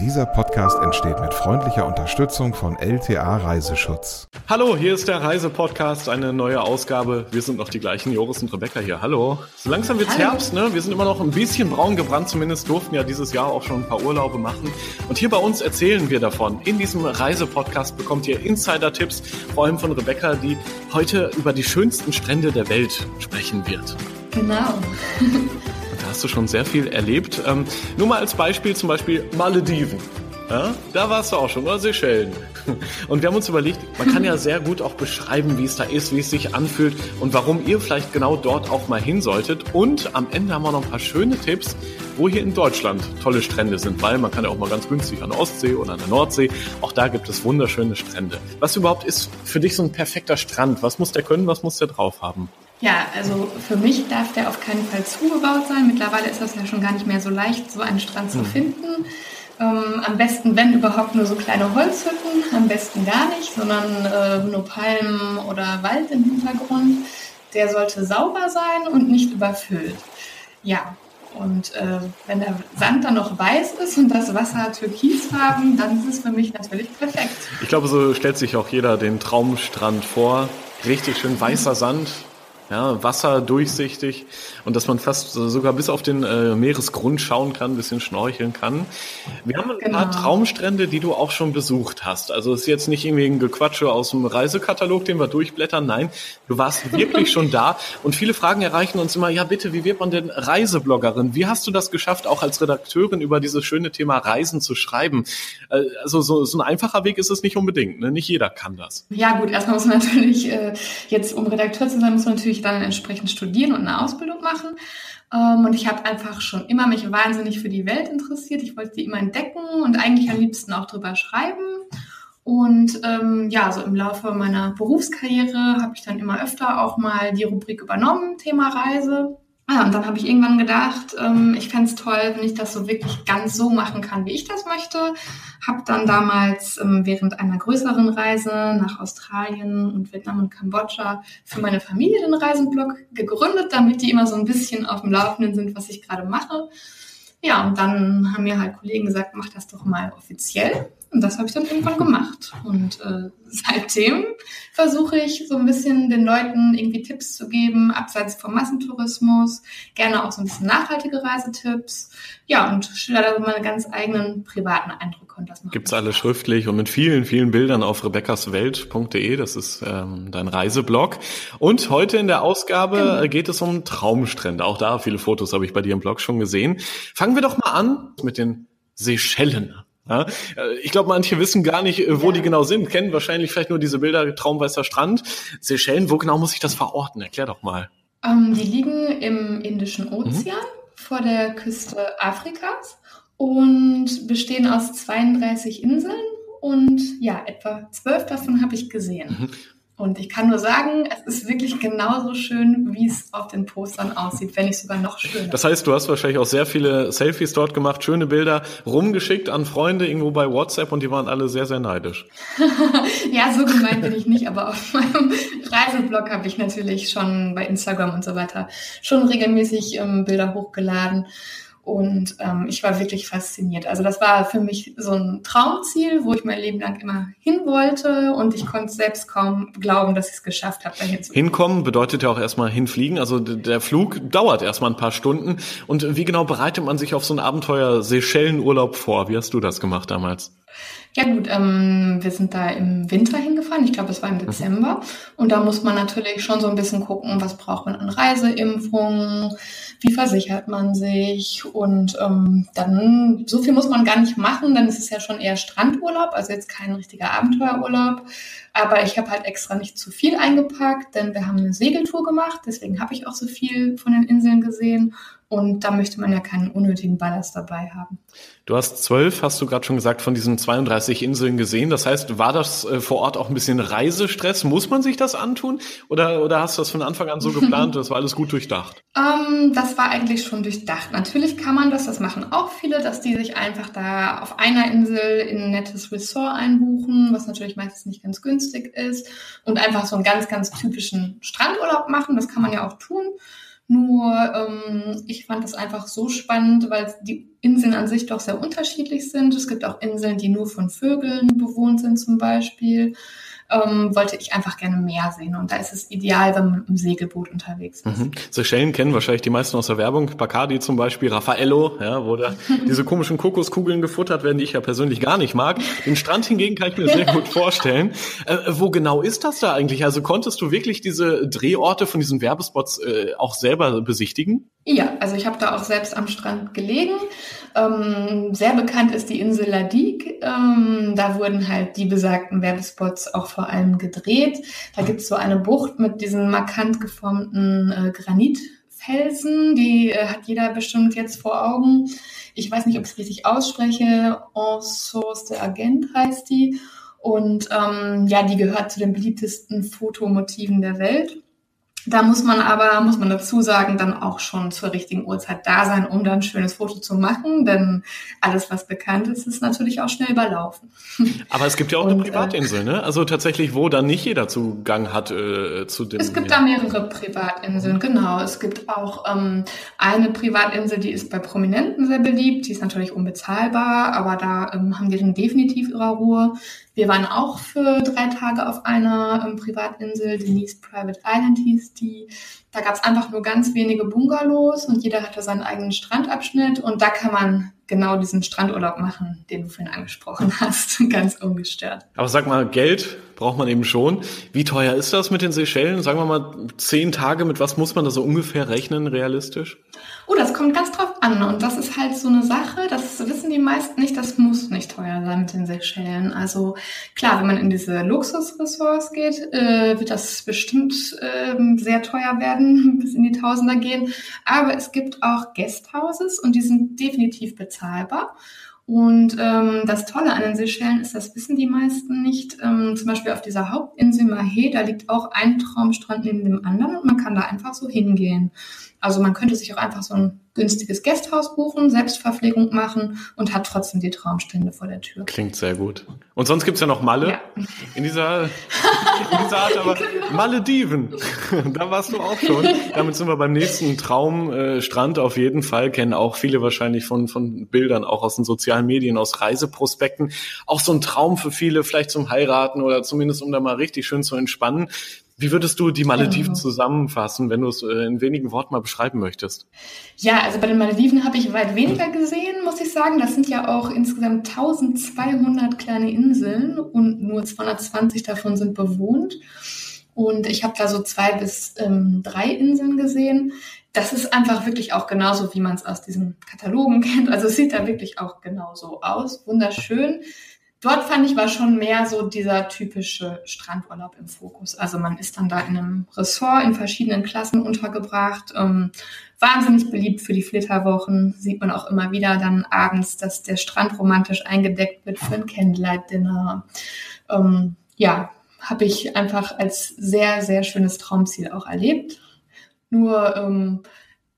Dieser Podcast entsteht mit freundlicher Unterstützung von LTA Reiseschutz. Hallo, hier ist der Reisepodcast, eine neue Ausgabe. Wir sind noch die gleichen, Joris und Rebecca hier. Hallo. So langsam wird's Hallo. Herbst, ne? Wir sind immer noch ein bisschen braun gebrannt, zumindest durften ja dieses Jahr auch schon ein paar Urlaube machen. Und hier bei uns erzählen wir davon. In diesem Reisepodcast bekommt ihr Insider-Tipps, vor allem von Rebecca, die heute über die schönsten Strände der Welt sprechen wird. Genau. Da hast du schon sehr viel erlebt. Ähm, nur mal als Beispiel, zum Beispiel Malediven. Ja, da warst du auch schon, oder Seychellen. Und wir haben uns überlegt, man kann ja sehr gut auch beschreiben, wie es da ist, wie es sich anfühlt und warum ihr vielleicht genau dort auch mal hin solltet. Und am Ende haben wir noch ein paar schöne Tipps, wo hier in Deutschland tolle Strände sind, weil man kann ja auch mal ganz günstig an der Ostsee oder an der Nordsee. Auch da gibt es wunderschöne Strände. Was überhaupt ist für dich so ein perfekter Strand? Was muss der können? Was muss der drauf haben? Ja, also für mich darf der auf keinen Fall zugebaut sein. Mittlerweile ist das ja schon gar nicht mehr so leicht, so einen Strand zu hm. finden. Ähm, am besten, wenn überhaupt, nur so kleine Holzhütten. Am besten gar nicht, sondern äh, nur Palmen oder Wald im Hintergrund. Der sollte sauber sein und nicht überfüllt. Ja, und äh, wenn der Sand dann noch weiß ist und das Wasser türkisfarben, dann ist es für mich natürlich perfekt. Ich glaube, so stellt sich auch jeder den Traumstrand vor. Richtig schön weißer Sand, ja, Wasser durchsichtig und dass man fast sogar bis auf den äh, Meeresgrund schauen kann, ein bisschen schnorcheln kann. Wir haben ein genau. paar Traumstrände, die du auch schon besucht hast. Also es ist jetzt nicht irgendwie ein Gequatsche aus dem Reisekatalog, den wir durchblättern. Nein, du warst wirklich schon da und viele Fragen erreichen uns immer, ja bitte, wie wird man denn Reisebloggerin? Wie hast du das geschafft, auch als Redakteurin über dieses schöne Thema Reisen zu schreiben? Äh, also so, so ein einfacher Weg ist es nicht unbedingt. Ne? Nicht jeder kann das. Ja gut, erstmal muss man natürlich, äh, jetzt um Redakteur zu sein, muss man natürlich natürlich dann entsprechend studieren und eine Ausbildung machen. Ähm, und ich habe einfach schon immer mich wahnsinnig für die Welt interessiert. Ich wollte die immer entdecken und eigentlich am liebsten auch drüber schreiben. Und ähm, ja, so im Laufe meiner Berufskarriere habe ich dann immer öfter auch mal die Rubrik übernommen, Thema Reise. Ja, und dann habe ich irgendwann gedacht, ähm, ich fände toll, wenn ich das so wirklich ganz so machen kann, wie ich das möchte. Habe dann damals ähm, während einer größeren Reise nach Australien und Vietnam und Kambodscha für meine Familie den Reisenblog gegründet, damit die immer so ein bisschen auf dem Laufenden sind, was ich gerade mache. Ja, und dann haben mir halt Kollegen gesagt, mach das doch mal offiziell. Und das habe ich dann irgendwann gemacht. Und äh, seitdem versuche ich so ein bisschen den Leuten irgendwie Tipps zu geben, abseits vom Massentourismus, gerne auch so ein bisschen nachhaltige Reisetipps. Ja, und schilder da meine ganz eigenen privaten Eindrücke. Und das Gibt's alle schriftlich und mit vielen, vielen Bildern auf rebeccaswelt.de. Das ist ähm, dein Reiseblog. Und heute in der Ausgabe genau. geht es um Traumstrände. Auch da viele Fotos habe ich bei dir im Blog schon gesehen. Fangen wir doch mal an mit den Seychellen. Ja, äh, ich glaube, manche wissen gar nicht, äh, wo ja. die genau sind, kennen wahrscheinlich vielleicht nur diese Bilder Traumweißer Strand. Seychellen, wo genau muss ich das verorten? Erklär doch mal. Ähm, die liegen im Indischen Ozean mhm. vor der Küste Afrikas und bestehen aus 32 Inseln und ja, etwa zwölf davon habe ich gesehen. Mhm. Und ich kann nur sagen, es ist wirklich genauso schön, wie es auf den Postern aussieht, wenn nicht sogar noch schöner. Das heißt, du hast wahrscheinlich auch sehr viele Selfies dort gemacht, schöne Bilder rumgeschickt an Freunde irgendwo bei WhatsApp und die waren alle sehr, sehr neidisch. ja, so gemeint bin ich nicht, aber auf meinem Reiseblog habe ich natürlich schon bei Instagram und so weiter schon regelmäßig ähm, Bilder hochgeladen. Und ähm, ich war wirklich fasziniert. Also das war für mich so ein Traumziel, wo ich mein Leben lang immer hin wollte. Und ich konnte selbst kaum glauben, dass ich es geschafft habe, dahin zu kommen. Hinkommen bedeutet ja auch erstmal hinfliegen. Also der Flug dauert erstmal ein paar Stunden. Und wie genau bereitet man sich auf so ein Abenteuer Seychellenurlaub vor? Wie hast du das gemacht damals? Ja gut, ähm, wir sind da im Winter hingefahren. Ich glaube, es war im mhm. Dezember. Und da muss man natürlich schon so ein bisschen gucken, was braucht man an Reiseimpfungen, wie versichert man sich. Und ähm, dann, so viel muss man gar nicht machen, dann ist es ja schon eher Strandurlaub, also jetzt kein richtiger Abenteuerurlaub. Aber ich habe halt extra nicht zu viel eingepackt, denn wir haben eine Segeltour gemacht. Deswegen habe ich auch so viel von den Inseln gesehen. Und da möchte man ja keinen unnötigen Ballast dabei haben. Du hast zwölf, hast du gerade schon gesagt, von diesen 32 Inseln gesehen. Das heißt, war das äh, vor Ort auch ein bisschen Reisestress? Muss man sich das antun? Oder, oder hast du das von Anfang an so geplant? Das war alles gut durchdacht? ähm, das war eigentlich schon durchdacht. Natürlich kann man das, das machen auch viele, dass die sich einfach da auf einer Insel in ein nettes Resort einbuchen, was natürlich meistens nicht ganz günstig ist und einfach so einen ganz, ganz typischen Strandurlaub machen. Das kann man ja auch tun. Nur ähm, ich fand es einfach so spannend, weil die Inseln an sich doch sehr unterschiedlich sind. Es gibt auch Inseln, die nur von Vögeln bewohnt sind zum Beispiel ähm, wollte ich einfach gerne mehr sehen. Und da ist es ideal, wenn man im Segelboot unterwegs ist. Mhm. Seychellen kennen wahrscheinlich die meisten aus der Werbung. Bacardi zum Beispiel, Raffaello, ja, wo da diese komischen Kokoskugeln gefuttert werden, die ich ja persönlich gar nicht mag. Den Strand hingegen kann ich mir sehr gut vorstellen. Äh, wo genau ist das da eigentlich? Also konntest du wirklich diese Drehorte von diesen Werbespots äh, auch selber besichtigen? Ja, also ich habe da auch selbst am Strand gelegen. Ähm, sehr bekannt ist die Insel Ladik. Ähm, da wurden halt die besagten Werbespots auch vor allem gedreht. Da gibt es so eine Bucht mit diesen markant geformten äh, Granitfelsen. Die äh, hat jeder bestimmt jetzt vor Augen. Ich weiß nicht, ob ich es richtig ausspreche. En Source de Agent heißt die. Und ähm, ja, die gehört zu den beliebtesten Fotomotiven der Welt. Da muss man aber, muss man dazu sagen, dann auch schon zur richtigen Uhrzeit da sein, um dann ein schönes Foto zu machen, denn alles, was bekannt ist, ist natürlich auch schnell überlaufen. Aber es gibt ja auch Und, eine äh, Privatinsel, ne? Also tatsächlich, wo dann nicht jeder Zugang hat äh, zu dem. Es gibt da mehrere Privatinseln, genau. Es gibt auch ähm, eine Privatinsel, die ist bei Prominenten sehr beliebt, die ist natürlich unbezahlbar, aber da ähm, haben die dann definitiv ihre Ruhe. Wir waren auch für drei Tage auf einer ähm, Privatinsel, Denise Private Island hieß die. Da gab es einfach nur ganz wenige Bungalows und jeder hatte seinen eigenen Strandabschnitt und da kann man genau diesen Strandurlaub machen, den du vorhin angesprochen hast, ganz ungestört. Aber sag mal, Geld braucht man eben schon. Wie teuer ist das mit den Seychellen? Sagen wir mal zehn Tage, mit was muss man da so ungefähr rechnen, realistisch? Oh, das kommt ganz drauf an. Und das ist halt so eine Sache, das wissen die meisten nicht, das muss nicht teuer sein mit den Seychellen. Also klar, wenn man in diese Luxusressorts geht, äh, wird das bestimmt äh, sehr teuer werden, bis in die Tausender gehen. Aber es gibt auch Guesthouses und die sind definitiv bezahlbar. Und ähm, das Tolle an den Seychellen ist, das wissen die meisten nicht. Ähm, zum Beispiel auf dieser Hauptinsel Mahé, da liegt auch ein Traumstrand neben dem anderen und man kann da einfach so hingehen. Also man könnte sich auch einfach so ein günstiges Gasthaus buchen, Selbstverpflegung machen und hat trotzdem die Traumstände vor der Tür. Klingt sehr gut. Und sonst gibt's ja noch Malle ja. in, dieser, in dieser Art, aber Malediven, da warst du auch schon. Damit sind wir beim nächsten Traumstrand auf jeden Fall. Kennen auch viele wahrscheinlich von, von Bildern, auch aus den sozialen Medien, aus Reiseprospekten. Auch so ein Traum für viele, vielleicht zum Heiraten oder zumindest um da mal richtig schön zu entspannen. Wie würdest du die Malediven zusammenfassen, wenn du es äh, in wenigen Worten mal beschreiben möchtest? Ja, also bei den Malediven habe ich weit weniger gesehen, muss ich sagen. Das sind ja auch insgesamt 1200 kleine Inseln und nur 220 davon sind bewohnt. Und ich habe da so zwei bis ähm, drei Inseln gesehen. Das ist einfach wirklich auch genauso, wie man es aus diesen Katalogen kennt. Also es sieht da wirklich auch genauso aus. Wunderschön. Dort fand ich war schon mehr so dieser typische Strandurlaub im Fokus. Also man ist dann da in einem Ressort in verschiedenen Klassen untergebracht. Ähm, wahnsinnig beliebt für die Flitterwochen. Sieht man auch immer wieder dann abends, dass der Strand romantisch eingedeckt wird für ein Candlelight-Dinner. Ähm, ja, habe ich einfach als sehr, sehr schönes Traumziel auch erlebt. Nur ähm,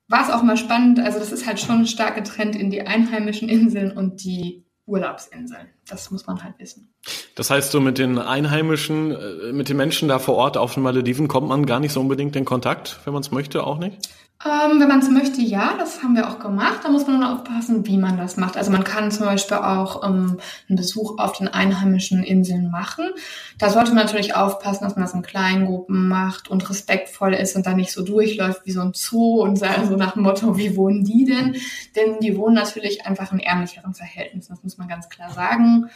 war es auch mal spannend. Also das ist halt schon ein starker Trend in die einheimischen Inseln und die Urlaubsinseln. Das muss man halt wissen. Das heißt, so mit den Einheimischen, äh, mit den Menschen da vor Ort auf den Malediven kommt man gar nicht so unbedingt in Kontakt, wenn man es möchte, auch nicht? Ähm, wenn man es möchte, ja, das haben wir auch gemacht. Da muss man dann aufpassen, wie man das macht. Also man kann zum Beispiel auch ähm, einen Besuch auf den einheimischen Inseln machen. Da sollte man natürlich aufpassen, dass man das in kleinen Gruppen macht und respektvoll ist und dann nicht so durchläuft wie so ein Zoo und so nach dem Motto, wie wohnen die denn? Denn die wohnen natürlich einfach in ärmlicheren Verhältnissen, das muss man ganz klar sagen.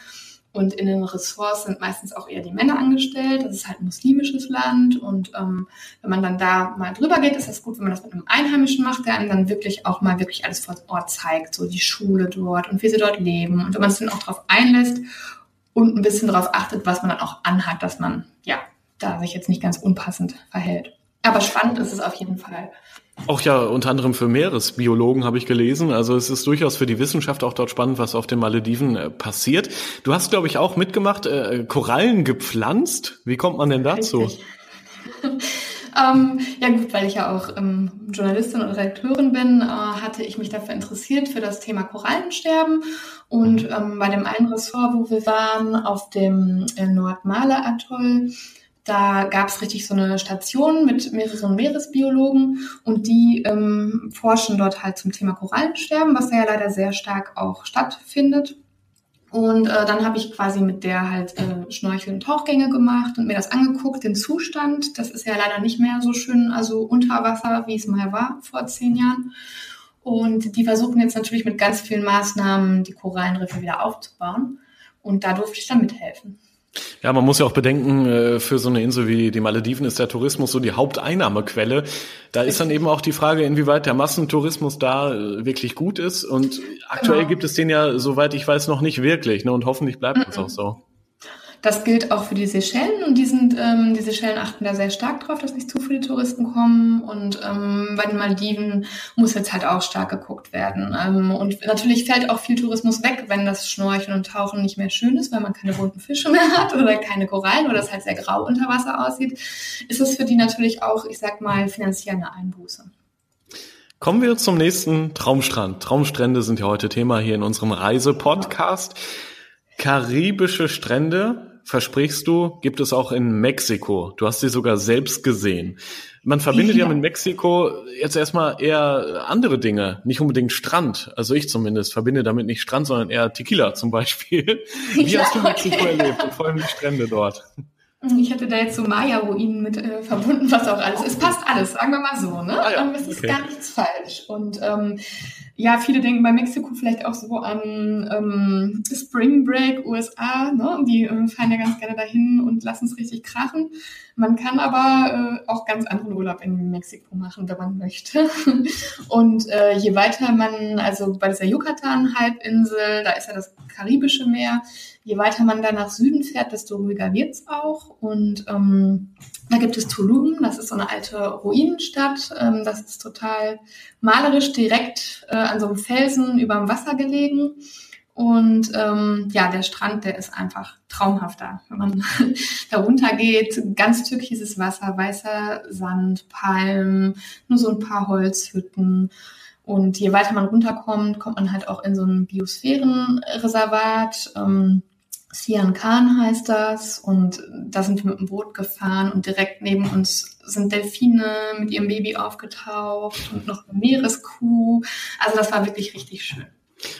Und in den Ressorts sind meistens auch eher die Männer angestellt. Das ist halt ein muslimisches Land. Und ähm, wenn man dann da mal drüber geht, ist das gut, wenn man das mit einem Einheimischen macht, der einem dann wirklich auch mal wirklich alles vor Ort zeigt. So die Schule dort und wie sie dort leben. Und wenn man es dann auch darauf einlässt und ein bisschen darauf achtet, was man dann auch anhat, dass man ja da sich jetzt nicht ganz unpassend verhält. Aber spannend ist es auf jeden Fall. Auch ja unter anderem für Meeresbiologen habe ich gelesen. Also es ist durchaus für die Wissenschaft auch dort spannend, was auf den Malediven äh, passiert. Du hast, glaube ich, auch mitgemacht, äh, Korallen gepflanzt. Wie kommt man denn dazu? ähm, ja gut, weil ich ja auch ähm, Journalistin und Redakteurin bin, äh, hatte ich mich dafür interessiert für das Thema Korallensterben. Und mhm. ähm, bei dem einen Ressort, wo wir waren, auf dem äh, Nordmale-Atoll, Da gab es richtig so eine Station mit mehreren Meeresbiologen und die ähm, forschen dort halt zum Thema Korallensterben, was ja leider sehr stark auch stattfindet. Und äh, dann habe ich quasi mit der halt äh, Schnorchel- und Tauchgänge gemacht und mir das angeguckt, den Zustand. Das ist ja leider nicht mehr so schön, also unter Wasser, wie es mal war vor zehn Jahren. Und die versuchen jetzt natürlich mit ganz vielen Maßnahmen die Korallenriffe wieder aufzubauen. Und da durfte ich dann mithelfen. Ja, man muss ja auch bedenken, äh, für so eine Insel wie die Malediven ist der Tourismus so die Haupteinnahmequelle. Da ist dann eben auch die Frage, inwieweit der Massentourismus da äh, wirklich gut ist. Und aktuell genau. gibt es den ja, soweit ich weiß, noch nicht wirklich. Ne? Und hoffentlich bleibt es mm -mm. auch so. Das gilt auch für die Seychellen und die sind, ähm, die Seychellen achten da sehr stark drauf, dass nicht zu viele Touristen kommen. Und ähm, bei den Maldiven muss jetzt halt auch stark geguckt werden. Ähm, und natürlich fällt auch viel Tourismus weg, wenn das Schnorcheln und Tauchen nicht mehr schön ist, weil man keine bunten Fische mehr hat oder keine Korallen oder es halt sehr grau unter Wasser aussieht, ist es für die natürlich auch, ich sag mal, finanziell eine Einbuße. Kommen wir zum nächsten Traumstrand. Traumstrände sind ja heute Thema hier in unserem Reisepodcast. Karibische Strände, versprichst du, gibt es auch in Mexiko. Du hast sie sogar selbst gesehen. Man verbindet ja, ja mit Mexiko jetzt erstmal eher andere Dinge, nicht unbedingt Strand. Also ich zumindest verbinde damit nicht Strand, sondern eher Tequila zum Beispiel. Wie ja, hast du Mexiko okay. erlebt und vor allem die Strände dort? Ich hatte da jetzt so Maya-Ruinen mit äh, verbunden, was auch alles. Es passt alles, sagen wir mal so, ne? Ah, ja. ähm, es ist okay. gar nichts falsch. Und ähm, ja, viele denken bei Mexiko vielleicht auch so an ähm, Spring Break USA, ne? Die äh, fahren ja ganz gerne dahin und lassen es richtig krachen. Man kann aber äh, auch ganz anderen Urlaub in Mexiko machen, wenn man möchte. und äh, je weiter man, also bei dieser Yucatan-Halbinsel, da ist ja das Karibische Meer, je weiter man da nach Süden fährt, desto ruhiger wird's auch. Und ähm, da gibt es Tulum, das ist so eine alte Ruinenstadt. Ähm, das ist total malerisch direkt äh, an so einem Felsen über dem Wasser gelegen. Und ähm, ja, der Strand, der ist einfach traumhafter. Wenn man da runter geht, ganz türkises Wasser, weißer Sand, Palmen, nur so ein paar Holzhütten. Und je weiter man runterkommt, kommt man halt auch in so ein Biosphärenreservat. Ähm, Sian Khan heißt das und da sind wir mit dem Boot gefahren und direkt neben uns sind Delfine mit ihrem Baby aufgetaucht und noch eine Meereskuh. Also das war wirklich richtig schön.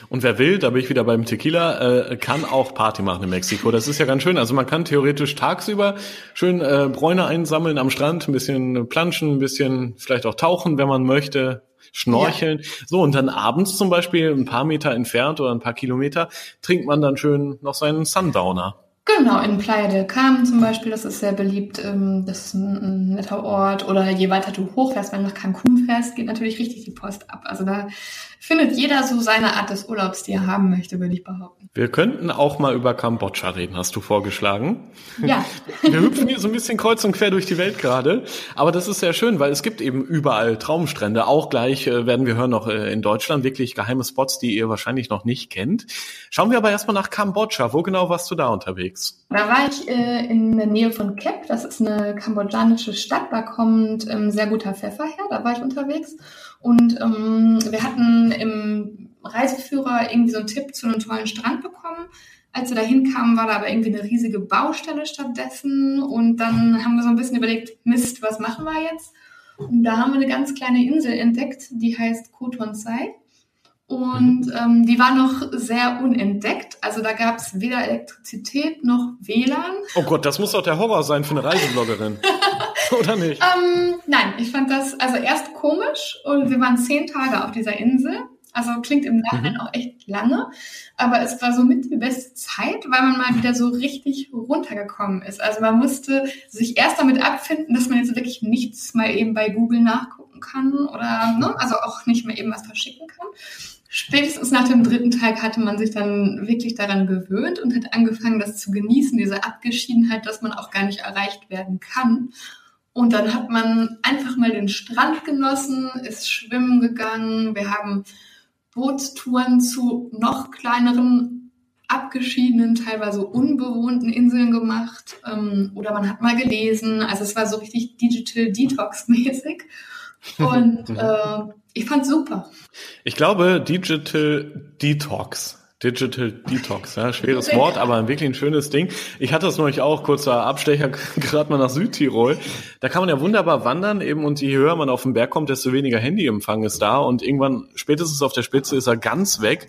Und wer will, da bin ich wieder beim Tequila, äh, kann auch Party machen in Mexiko. Das ist ja ganz schön. Also man kann theoretisch tagsüber schön äh, Bräune einsammeln am Strand, ein bisschen planschen, ein bisschen vielleicht auch tauchen, wenn man möchte schnorcheln. Ja. So, und dann abends zum Beispiel ein paar Meter entfernt oder ein paar Kilometer trinkt man dann schön noch seinen Sundowner. Genau, in Playa del Carmen zum Beispiel, das ist sehr beliebt, ähm, das ist ein, netter Ort. Oder je weiter du hochfährst, wenn du nach Cancun fährst, geht natürlich richtig die Post ab. Also da findet jeder so seine Art des Urlaubs, die er haben möchte, würde ich behaupten. Wir könnten auch mal über Kambodscha reden, hast du vorgeschlagen. Ja. Wir hüpfen hier so ein bisschen kreuz und quer durch die Welt gerade. Aber das ist sehr schön, weil es gibt eben überall Traumstrände. Auch gleich äh, werden wir hören noch äh, in Deutschland wirklich geheime Spots, die ihr wahrscheinlich noch nicht kennt. Schauen wir aber erstmal nach Kambodscha. Wo genau warst du da unterwegs? Da war ich äh, in der Nähe von Kep. Das ist eine kambodschanische Stadt. Da kommt ähm, sehr guter Pfeffer her. Da war ich unterwegs. Und ähm, wir hatten im Reiseführer irgendwie so einen Tipp zu einem tollen Strand bekommen. Als wir da hinkamen, war da aber irgendwie eine riesige Baustelle stattdessen. Und dann haben wir so ein bisschen überlegt, Mist, was machen wir jetzt? Und da haben wir eine ganz kleine Insel entdeckt, die heißt Kotonsai. Und ähm, die war noch sehr unentdeckt. Also da gab es weder Elektrizität noch WLAN. Oh Gott, das muss doch der Horror sein für eine Reisebloggerin. Oder nicht? Ähm, nein, ich fand das also erst komisch und wir waren zehn Tage auf dieser Insel. Also klingt im Nachhinein mhm. auch echt lange, aber es war somit die beste Zeit, weil man mal wieder so richtig runtergekommen ist. Also man musste sich erst damit abfinden, dass man jetzt wirklich nichts mal eben bei Google nachgucken kann oder ne, also auch nicht mehr eben was verschicken kann. Spätestens nach dem dritten Tag hatte man sich dann wirklich daran gewöhnt und hat angefangen, das zu genießen, diese Abgeschiedenheit, dass man auch gar nicht erreicht werden kann. Und dann hat man einfach mal den Strand genossen, ist schwimmen gegangen. Wir haben Bootstouren zu noch kleineren, abgeschiedenen, teilweise unbewohnten Inseln gemacht. Ähm, oder man hat mal gelesen. Also es war so richtig Digital Detox-mäßig. Und äh, ich fand's super. Ich glaube, Digital Detox Digital Detox, ja, schweres Wort, aber wirklich ein schönes Ding. Ich hatte es neulich auch, kurzer Abstecher, gerade mal nach Südtirol. Da kann man ja wunderbar wandern eben und je höher man auf den Berg kommt, desto weniger Handyempfang ist da und irgendwann spätestens auf der Spitze ist er ganz weg.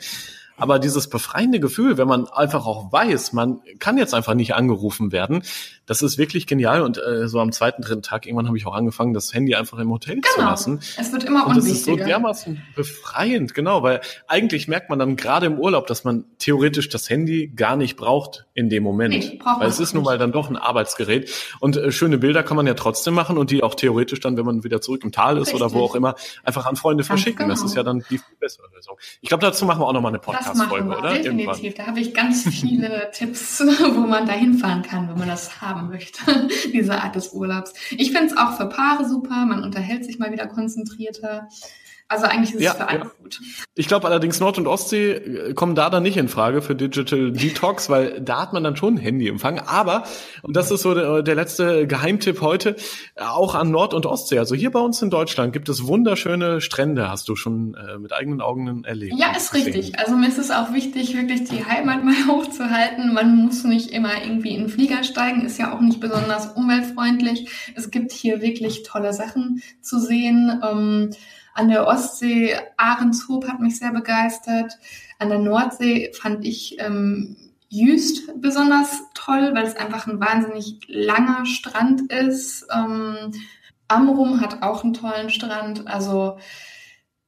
Aber dieses befreiende Gefühl, wenn man einfach auch weiß, man kann jetzt einfach nicht angerufen werden, das ist wirklich genial. Und äh, so am zweiten, dritten Tag irgendwann habe ich auch angefangen, das Handy einfach im Hotel genau. zu lassen. Es wird immer und unwichtiger. Und das ist so dermaßen befreiend, genau, weil eigentlich merkt man dann gerade im Urlaub, dass man theoretisch das Handy gar nicht braucht in dem Moment. Nee, weil es ist nun mal dann doch ein Arbeitsgerät. Und äh, schöne Bilder kann man ja trotzdem machen und die auch theoretisch dann, wenn man wieder zurück im Tal ist Richtig. oder wo auch immer, einfach an Freunde verschicken. Genau. Das ist ja dann die bessere Lösung. Ich glaube, dazu machen wir auch nochmal eine Podcast. Podcast-Folge, oder? Definitiv. Irgendwann. Da habe ich ganz viele Tipps, wo man da hinfahren kann, wenn man das haben möchte, diese Art des Urlaubs. Ich finde es auch für Paare super. Man unterhält sich mal wieder konzentrierter. Also eigentlich ist ja, es für alle ja. gut. Ich glaube allerdings Nord- und Ostsee äh, kommen da dann nicht in Frage für Digital Detox, weil da hat man dann schon Handyempfang. Aber, und das ist so der, der letzte Geheimtipp heute, auch an Nord- und Ostsee. Also hier bei uns in Deutschland gibt es wunderschöne Strände, hast du schon äh, mit eigenen Augen erlebt. Ja, ist richtig. Also mir ist es auch wichtig, wirklich die Heimat mal hochzuhalten. Man muss nicht immer irgendwie in den Flieger steigen, ist ja auch nicht besonders umweltfreundlich. Es gibt hier wirklich tolle Sachen zu sehen. Ähm, an der Ostsee, Ahrenshoop hat mich sehr begeistert. An der Nordsee fand ich ähm, Jüst besonders toll, weil es einfach ein wahnsinnig langer Strand ist. Ähm, Amrum hat auch einen tollen Strand. Also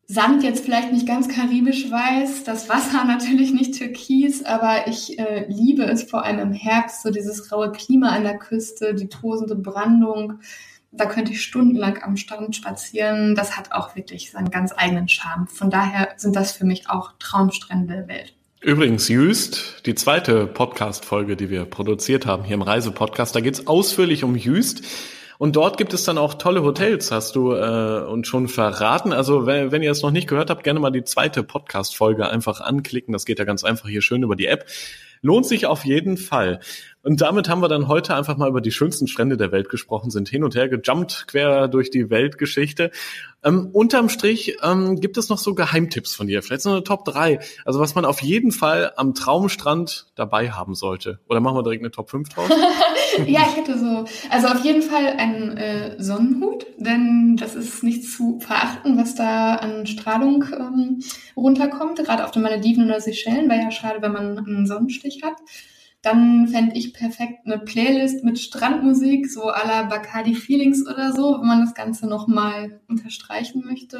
Sand jetzt vielleicht nicht ganz karibisch weiß, das Wasser natürlich nicht türkis, aber ich äh, liebe es vor allem im Herbst, so dieses raue Klima an der Küste, die tosende Brandung. Da könnte ich stundenlang am Strand spazieren. Das hat auch wirklich seinen ganz eigenen Charme. Von daher sind das für mich auch Traumstrände der Welt. Übrigens, Jüst, die zweite Podcast-Folge, die wir produziert haben hier im Reisepodcast, da geht es ausführlich um Jüst. Und dort gibt es dann auch tolle Hotels, hast du äh, uns schon verraten. Also wenn, wenn ihr es noch nicht gehört habt, gerne mal die zweite Podcast-Folge einfach anklicken. Das geht ja ganz einfach hier schön über die App. Lohnt sich auf jeden Fall. Und damit haben wir dann heute einfach mal über die schönsten Strände der Welt gesprochen, sind hin und her gejumpt quer durch die Weltgeschichte. Ähm, unterm Strich ähm, gibt es noch so Geheimtipps von dir, vielleicht so eine Top 3, also was man auf jeden Fall am Traumstrand dabei haben sollte. Oder machen wir direkt eine Top 5 draus? ja, ich hätte so, also auf jeden Fall einen äh, Sonnenhut, denn das ist nicht zu verachten, was da an Strahlung ähm, runterkommt, gerade auf den Malediven oder Seychellen, wäre ja schade, wenn man einen Sonnenstich hat. Dann fände ich perfekt eine Playlist mit Strandmusik, so à la Bacardi Feelings oder so, wenn man das Ganze nochmal unterstreichen möchte.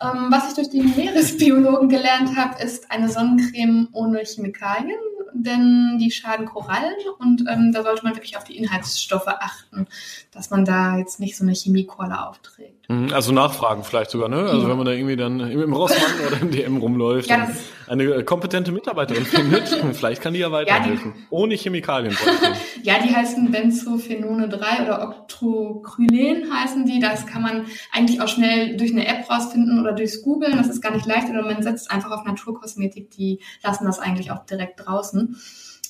Ähm, was ich durch die Meeresbiologen gelernt habe, ist eine Sonnencreme ohne Chemikalien, denn die schaden Korallen und ähm, da sollte man wirklich auf die Inhaltsstoffe achten, dass man da jetzt nicht so eine Chemiekolle aufträgt. Mhm, also nachfragen vielleicht sogar, ne? Also ja. wenn man da irgendwie dann im Rossmann oder im DM rumläuft ja, und eine äh, kompetente Mitarbeiterin findet, vielleicht kann die ja weiterhelfen. Ja, die, Ohne Chemikalien. ja, die heißen Benzophenone 3 oder Octrocrylen heißen die. Das kann man eigentlich auch schnell durch eine App rausfinden oder durchs Googlen. Das ist gar nicht leicht. Oder man setzt einfach auf Naturkosmetik. Die lassen das eigentlich auch direkt draußen.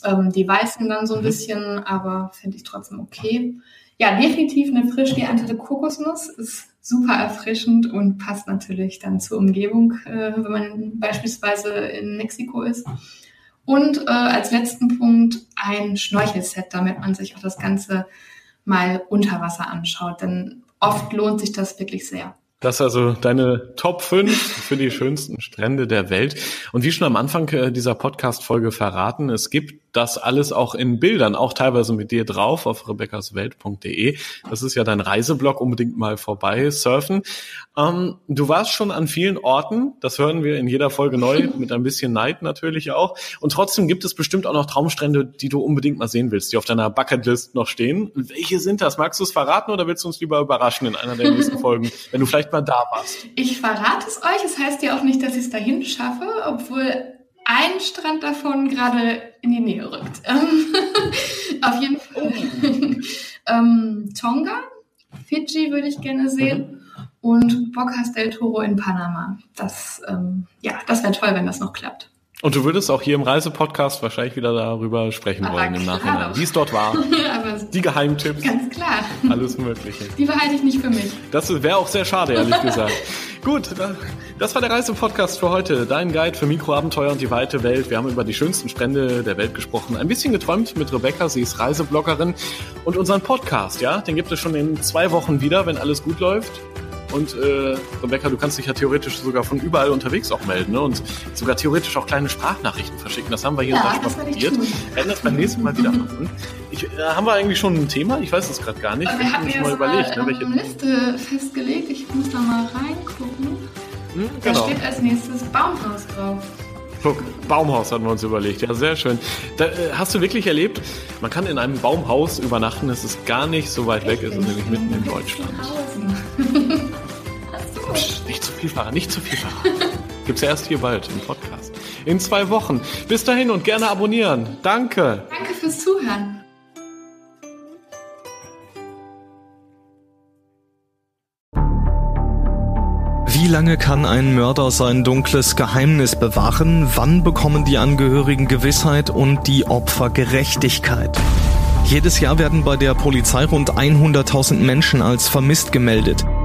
Ähm, die weißen dann so ein mhm. bisschen, aber finde ich trotzdem okay. Ja, definitiv eine frisch geerntete Kokosnuss ist super erfrischend und passt natürlich dann zur Umgebung, äh, wenn man beispielsweise in Mexiko ist. Und äh, als letzten Punkt ein Schnorchelset, damit man sich auch das Ganze mal unter Wasser anschaut. Denn oft lohnt sich das wirklich sehr. Das ist also deine Top 5 für die schönsten Strände der Welt. Und wie schon am Anfang äh, dieser Podcast-Folge verraten, es gibt das alles auch in Bildern, auch teilweise mit dir drauf auf rebeccaswelt.de. Das ist ja dein Reiseblog, unbedingt mal vorbei surfen. Ähm, du warst schon an vielen Orten, das hören wir in jeder Folge neu, mit ein bisschen Neid natürlich auch. Und trotzdem gibt es bestimmt auch noch Traumstrände, die du unbedingt mal sehen willst, die auf deiner Bucketlist noch stehen. Welche sind das? Magst du es verraten oder willst du uns lieber überraschen in einer der nächsten Folgen, wenn du vielleicht mal da warst? Ich verrate es euch. Es das heißt ja auch nicht, dass ich es dahin schaffe, obwohl ein Strand davon gerade in die Nähe rückt. Auf jeden Fall. ähm, Tonga, Fidschi würde ich gerne sehen. Mhm. Und Bocas del Toro in Panama. Das, ähm, ja, das wäre toll, wenn das noch klappt. Und du würdest auch hier im Reisepodcast wahrscheinlich wieder darüber sprechen Aber wollen im Nachhinein, wie es dort war, die Geheimtipps, ganz klar. alles Mögliche. Die behalte ich nicht für mich. Das wäre auch sehr schade, ehrlich gesagt. Gut, das war der Reisepodcast für heute. Dein Guide für Mikroabenteuer und die weite Welt. Wir haben über die schönsten Strände der Welt gesprochen. Ein bisschen geträumt mit Rebecca, sie ist Reisebloggerin. Und unseren Podcast, ja, den gibt es schon in zwei Wochen wieder, wenn alles gut läuft. Und äh, Rebecca, du kannst dich ja theoretisch sogar von überall unterwegs auch melden ne? und sogar theoretisch auch kleine Sprachnachrichten verschicken. Das haben wir hier Ja, da schon das mal probiert. Werden das beim nächsten Mal wieder machen. Ich, äh, haben wir eigentlich schon ein Thema? Ich weiß es gerade gar nicht. Wir muss ja mal überlegt, eine ne, welche. ähm, Liste festgelegt. Ich muss da mal reingucken. Hm, Da genau. steht als nächstes Baumhaus drauf. Guck, Baumhaus hatten wir uns überlegt. Ja, sehr schön. Da, äh, hast du wirklich erlebt, man kann in einem Baumhaus übernachten. Es ist gar nicht so weit weg. Es ist nämlich mitten in Deutschland. Psst, nicht zu viel verraten, nicht zu viel verraten. Gibt's ja erst hier bald im Podcast. In zwei Wochen. Bis dahin und gerne abonnieren. Danke. Danke fürs Zuhören. Wie lange kann ein Mörder sein dunkles Geheimnis bewahren? Wann bekommen die Angehörigen Gewissheit und die Opfer Gerechtigkeit? Jedes Jahr werden bei der Polizei rund 100.000 Menschen als vermisst gemeldet.